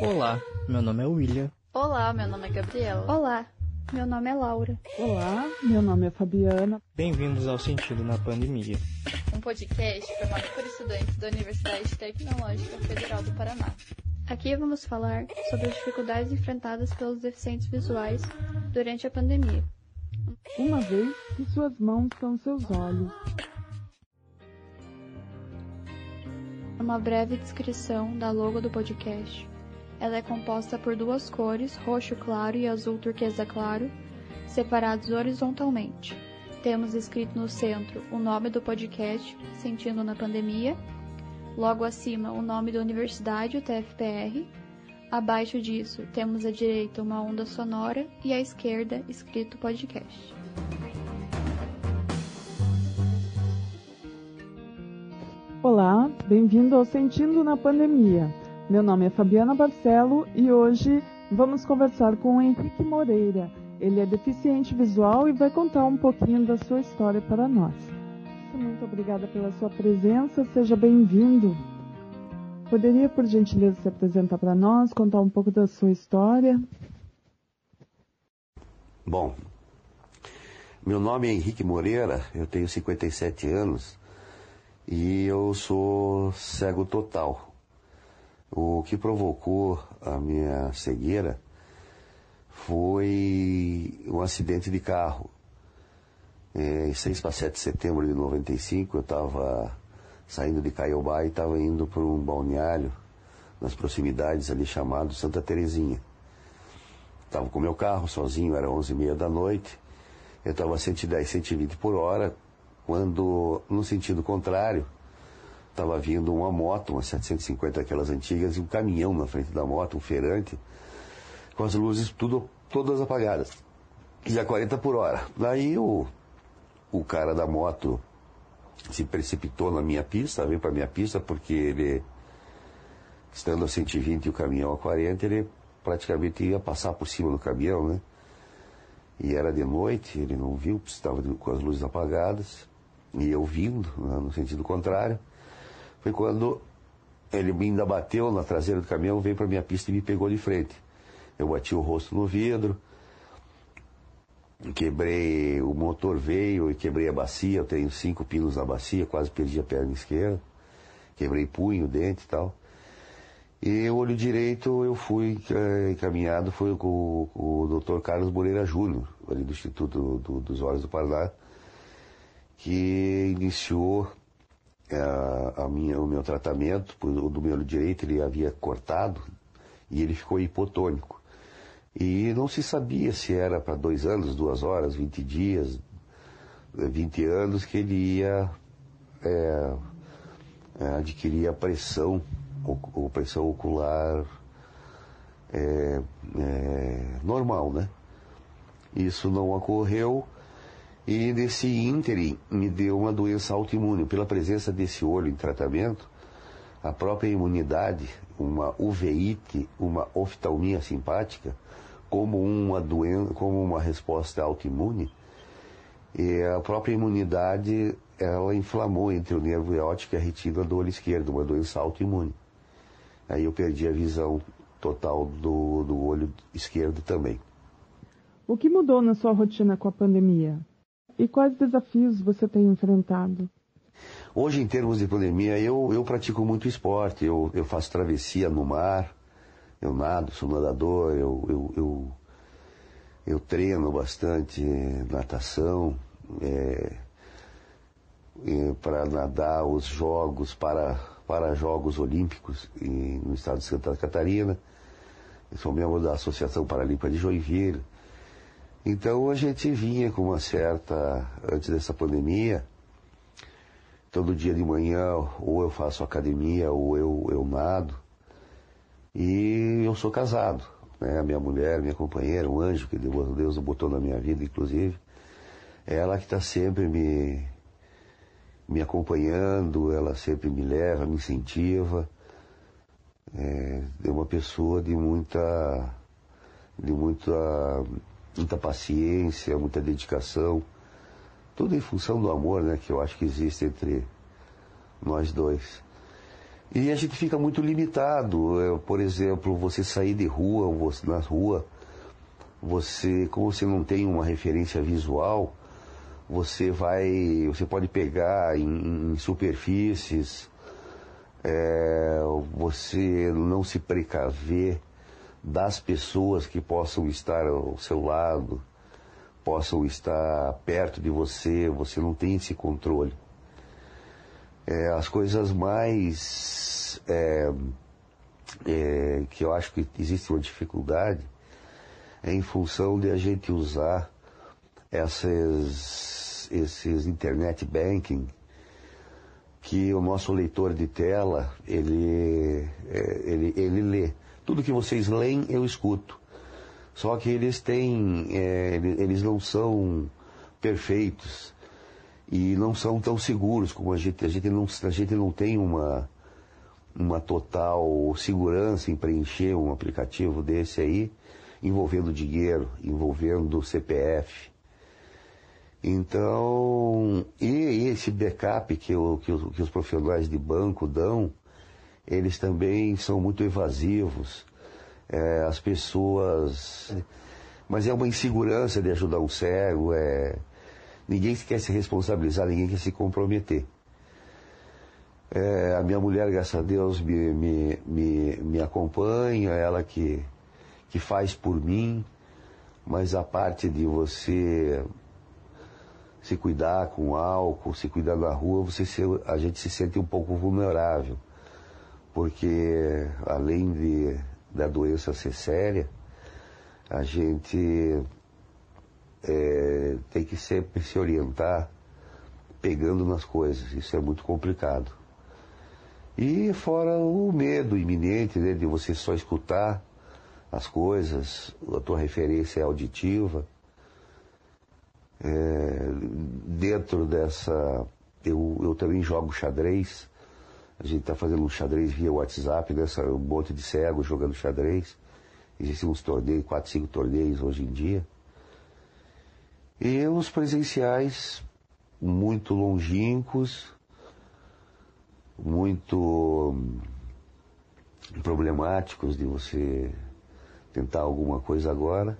Olá, meu nome é William. Olá, meu nome é Gabriela. Olá, meu nome é Laura. Olá, meu nome é Fabiana. Bem-vindos ao Sentido na Pandemia. Um podcast formado por estudantes da Universidade Tecnológica Federal do Paraná. Aqui vamos falar sobre as dificuldades enfrentadas pelos deficientes visuais durante a pandemia. Uma vez que suas mãos são seus olhos. Uma breve descrição da logo do podcast. Ela é composta por duas cores, roxo claro e azul turquesa claro, separados horizontalmente. Temos escrito no centro o nome do podcast, Sentindo na Pandemia, logo acima o nome da universidade, o TFPR. Abaixo disso, temos à direita uma onda sonora e à esquerda escrito podcast. Olá, bem-vindo ao Sentindo na Pandemia. Meu nome é Fabiana Barcelo e hoje vamos conversar com o Henrique Moreira. Ele é deficiente visual e vai contar um pouquinho da sua história para nós. Muito obrigada pela sua presença, seja bem-vindo. Poderia, por gentileza, se apresentar para nós, contar um pouco da sua história? Bom, meu nome é Henrique Moreira, eu tenho 57 anos e eu sou cego total. O que provocou a minha cegueira foi um acidente de carro. É, em 6 para 7 de setembro de 95, eu estava saindo de Caiobá e estava indo para um balneário nas proximidades ali chamado Santa Terezinha. Estava com meu carro sozinho, era 11 e meia da noite. Eu estava a 110, 120 por hora, quando no sentido contrário estava vindo uma moto, uma 750 aquelas antigas, e um caminhão na frente da moto, um feirante, com as luzes tudo, todas apagadas. E a 40 por hora. Daí o, o cara da moto se precipitou na minha pista, veio para minha pista, porque ele, estando a 120 e o caminhão a 40, ele praticamente ia passar por cima do caminhão, né? E era de noite, ele não viu, estava com as luzes apagadas, e eu vindo, né, no sentido contrário. Foi quando ele ainda bateu na traseira do caminhão, veio para minha pista e me pegou de frente. Eu bati o rosto no vidro, quebrei, o motor veio e quebrei a bacia, eu tenho cinco pinos na bacia, quase perdi a perna esquerda, quebrei punho, dente e tal. E o olho direito eu fui é, encaminhado, foi com, o Dr. Carlos Moreira Júnior, ali do Instituto do, dos Olhos do Paraná, que iniciou a, a minha, o meu tratamento, o do meu direito ele havia cortado e ele ficou hipotônico. E não se sabia se era para dois anos, duas horas, 20 dias, 20 anos que ele ia é, é, adquirir a pressão, ou, pressão ocular é, é, normal, né? Isso não ocorreu e nesse ínterim me deu uma doença autoimune. Pela presença desse olho em tratamento, a própria imunidade, uma uveíte, uma oftalmia simpática, como uma doença, como uma resposta autoimune, e a própria imunidade ela inflamou entre o nervo óptico e a retina do olho esquerdo, uma doença autoimune. Aí eu perdi a visão total do, do olho esquerdo também. O que mudou na sua rotina com a pandemia? E quais desafios você tem enfrentado? Hoje, em termos de pandemia, eu, eu pratico muito esporte. Eu, eu faço travessia no mar, eu nado, sou nadador, eu, eu, eu, eu treino bastante natação. É, é, para nadar os jogos, para, para Jogos Olímpicos em, no estado de Santa Catarina. Eu sou membro da Associação Paralímpica de Joinville. Então a gente vinha com uma certa, antes dessa pandemia, todo dia de manhã ou eu faço academia ou eu, eu nado. E eu sou casado. Né? A minha mulher, minha companheira, um anjo que Deus botou na minha vida, inclusive, é ela que está sempre me, me acompanhando, ela sempre me leva, me incentiva. É, é uma pessoa de muita, de muita muita paciência, muita dedicação. Tudo em função do amor, né, que eu acho que existe entre nós dois. E a gente fica muito limitado. É, por exemplo, você sair de rua, você, na rua, você, como você não tem uma referência visual, você vai, você pode pegar em, em superfícies, é, você não se precaver das pessoas que possam estar ao seu lado, possam estar perto de você, você não tem esse controle. É, as coisas mais é, é, que eu acho que existe uma dificuldade é em função de a gente usar essas, esses internet banking que o nosso leitor de tela ele, é, ele, ele lê. Tudo que vocês leem eu escuto. Só que eles têm, é, eles não são perfeitos e não são tão seguros como a gente. A gente não, a gente não tem uma, uma total segurança em preencher um aplicativo desse aí, envolvendo dinheiro, envolvendo CPF. Então, e esse backup que, o, que, que os profissionais de banco dão, eles também são muito evasivos. É, as pessoas. Mas é uma insegurança de ajudar um cego, é, Ninguém quer se responsabilizar, ninguém quer se comprometer. É, a minha mulher, graças a Deus, me, me, me, me acompanha, ela que, que faz por mim, mas a parte de você se cuidar com álcool, se cuidar na rua, você se, a gente se sente um pouco vulnerável. Porque além de, da doença ser séria, a gente é, tem que sempre se orientar pegando nas coisas. Isso é muito complicado. E fora o medo iminente né, de você só escutar as coisas, a tua referência é auditiva. É, dentro dessa. Eu, eu também jogo xadrez. A gente está fazendo um xadrez via WhatsApp, nessa, um monte de cegos jogando xadrez. Existem uns torneios, quatro, cinco torneios hoje em dia. E os presenciais muito longínquos, muito hum, problemáticos de você tentar alguma coisa agora.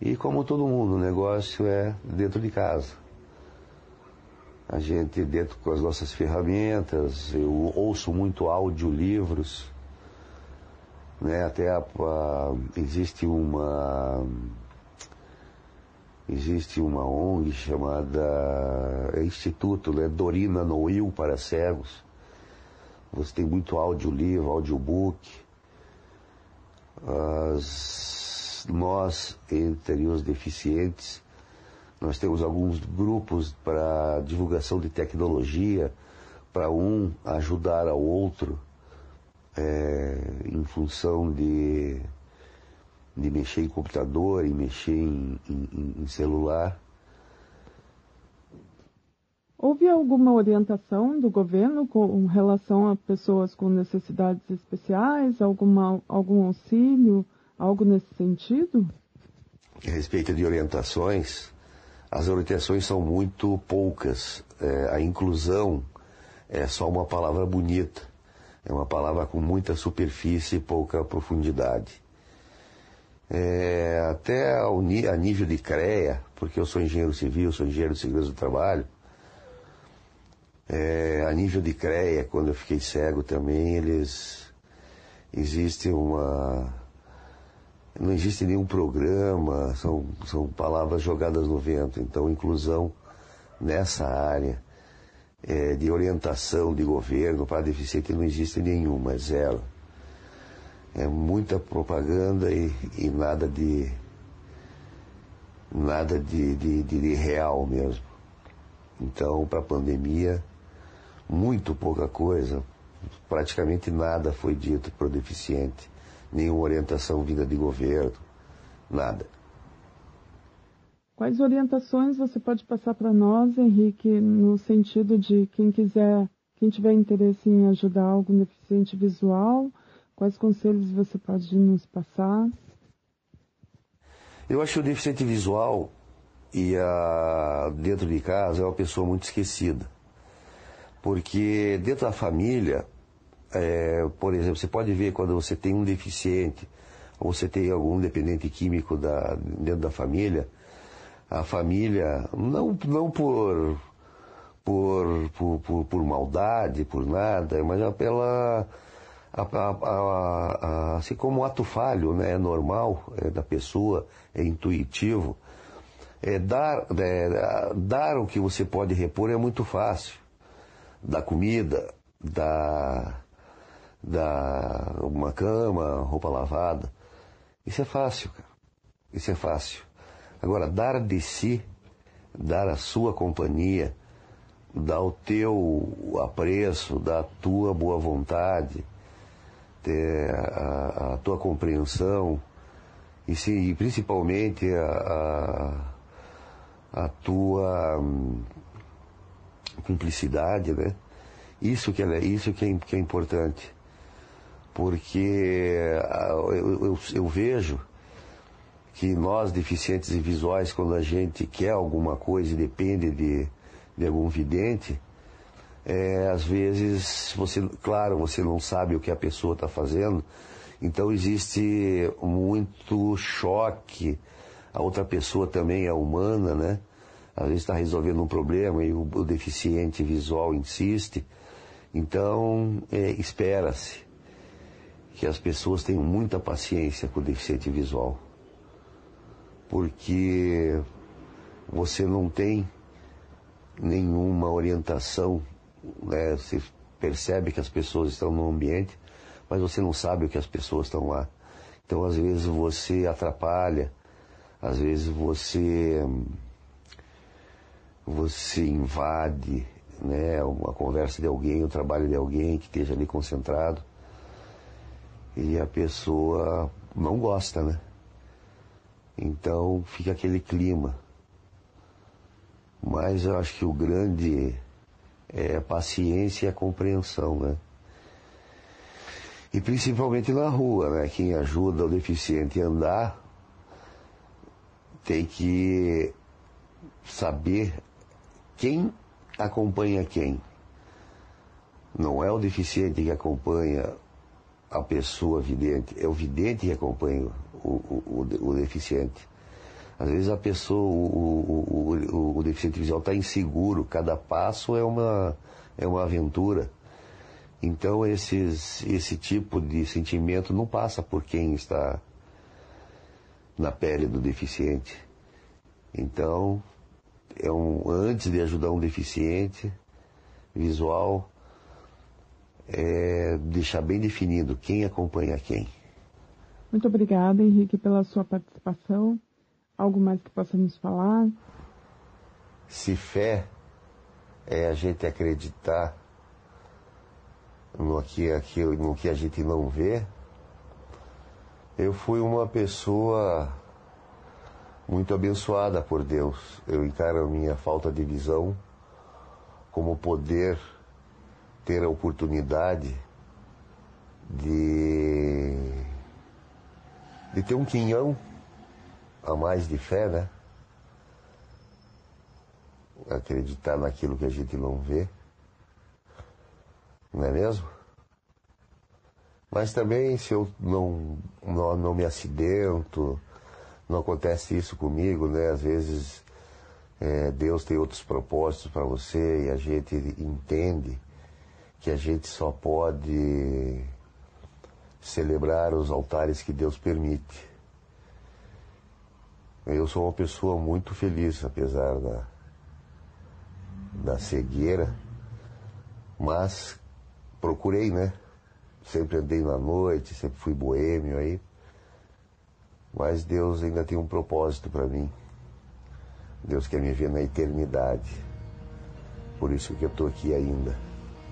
E como todo mundo, o negócio é dentro de casa. A gente dentro com as nossas ferramentas, eu ouço muito audiolivros, né? Até a, a, existe uma Existe uma ONG chamada Instituto né, Dorina Noil para Cegos. Você tem muito audiolivro, audiobook. As, nós, entre os deficientes, nós temos alguns grupos para divulgação de tecnologia, para um ajudar ao outro, é, em função de de mexer em computador, em mexer em, em, em celular. Houve alguma orientação do governo com relação a pessoas com necessidades especiais, alguma, algum auxílio, algo nesse sentido? A respeito de orientações, as orientações são muito poucas. É, a inclusão é só uma palavra bonita, é uma palavra com muita superfície e pouca profundidade é, até ao, a nível de CREA, porque eu sou engenheiro civil, sou engenheiro de segurança do trabalho, é, a nível de CREA, quando eu fiquei cego também, eles. Existe uma. Não existe nenhum programa, são, são palavras jogadas no vento. Então, inclusão nessa área é, de orientação de governo para deficiente não existe nenhuma, é zero. É muita propaganda e, e nada de nada de, de, de, de real mesmo. Então, para a pandemia, muito pouca coisa, praticamente nada foi dito para o deficiente, nenhuma orientação vinda de governo, nada. Quais orientações você pode passar para nós, Henrique, no sentido de quem quiser, quem tiver interesse em ajudar algum deficiente visual, Quais conselhos você pode nos passar? Eu acho que o deficiente visual e a, dentro de casa é uma pessoa muito esquecida. Porque dentro da família, é, por exemplo, você pode ver quando você tem um deficiente ou você tem algum dependente químico da, dentro da família, a família, não, não por, por, por, por, por maldade, por nada, mas pela. A, a, a, assim como um ato falho, né, é normal é da pessoa, é intuitivo. É, dar, é, dar o que você pode repor é muito fácil. Da comida, da, da uma cama, roupa lavada. Isso é fácil, cara. Isso é fácil. Agora, dar de si, dar a sua companhia, dar o teu apreço, dar a tua boa vontade, ter a, a tua compreensão, e, sim, e principalmente a, a, a tua hum, cumplicidade, né? Isso que é, isso que é, que é importante. Porque eu, eu, eu vejo que nós, deficientes visuais, quando a gente quer alguma coisa e depende de, de algum vidente, é, às vezes você, claro, você não sabe o que a pessoa está fazendo, então existe muito choque. A outra pessoa também é humana, né? Às vezes está resolvendo um problema e o, o deficiente visual insiste. Então, é, espera-se que as pessoas tenham muita paciência com o deficiente visual porque você não tem nenhuma orientação, né? Você percebe que as pessoas estão no ambiente, mas você não sabe o que as pessoas estão lá. Então, às vezes você atrapalha, às vezes você você invade, né, uma conversa de alguém, o trabalho de alguém que esteja ali concentrado. E a pessoa não gosta, né? Então fica aquele clima. Mas eu acho que o grande é a paciência e a compreensão, né? E principalmente na rua, né? Quem ajuda o deficiente a andar tem que saber quem acompanha quem. Não é o deficiente que acompanha a pessoa vidente, é o vidente que acompanha o, o, o, o deficiente. Às vezes a pessoa, o, o, deficiente visual está inseguro, cada passo é uma, é uma aventura. Então esses, esse tipo de sentimento não passa por quem está na pele do deficiente. Então, é um, antes de ajudar um deficiente visual, é deixar bem definido quem acompanha quem. Muito obrigada, Henrique, pela sua participação. Algo mais que possamos falar? Se fé é a gente acreditar no que, no que a gente não vê, eu fui uma pessoa muito abençoada por Deus. Eu encaro a minha falta de visão como poder ter a oportunidade de, de ter um quinhão a mais de fé, né? Acreditar naquilo que a gente não vê. Não é mesmo? Mas também se eu não, não, não me acidento, não acontece isso comigo, né? Às vezes é, Deus tem outros propósitos para você e a gente entende que a gente só pode celebrar os altares que Deus permite. Eu sou uma pessoa muito feliz, apesar da, da cegueira, mas procurei, né? Sempre andei na noite, sempre fui boêmio aí. Mas Deus ainda tem um propósito para mim. Deus quer me ver na eternidade. Por isso que eu estou aqui ainda.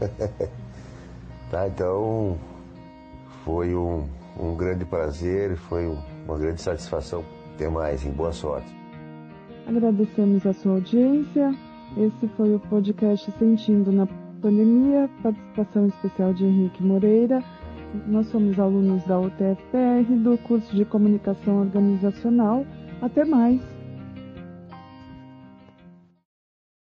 tá, então foi um, um grande prazer, foi um, uma grande satisfação. Até mais, em boa sorte. Agradecemos a sua audiência. Esse foi o podcast Sentindo na Pandemia, participação especial de Henrique Moreira. Nós somos alunos da UTFPR do curso de Comunicação Organizacional. Até mais!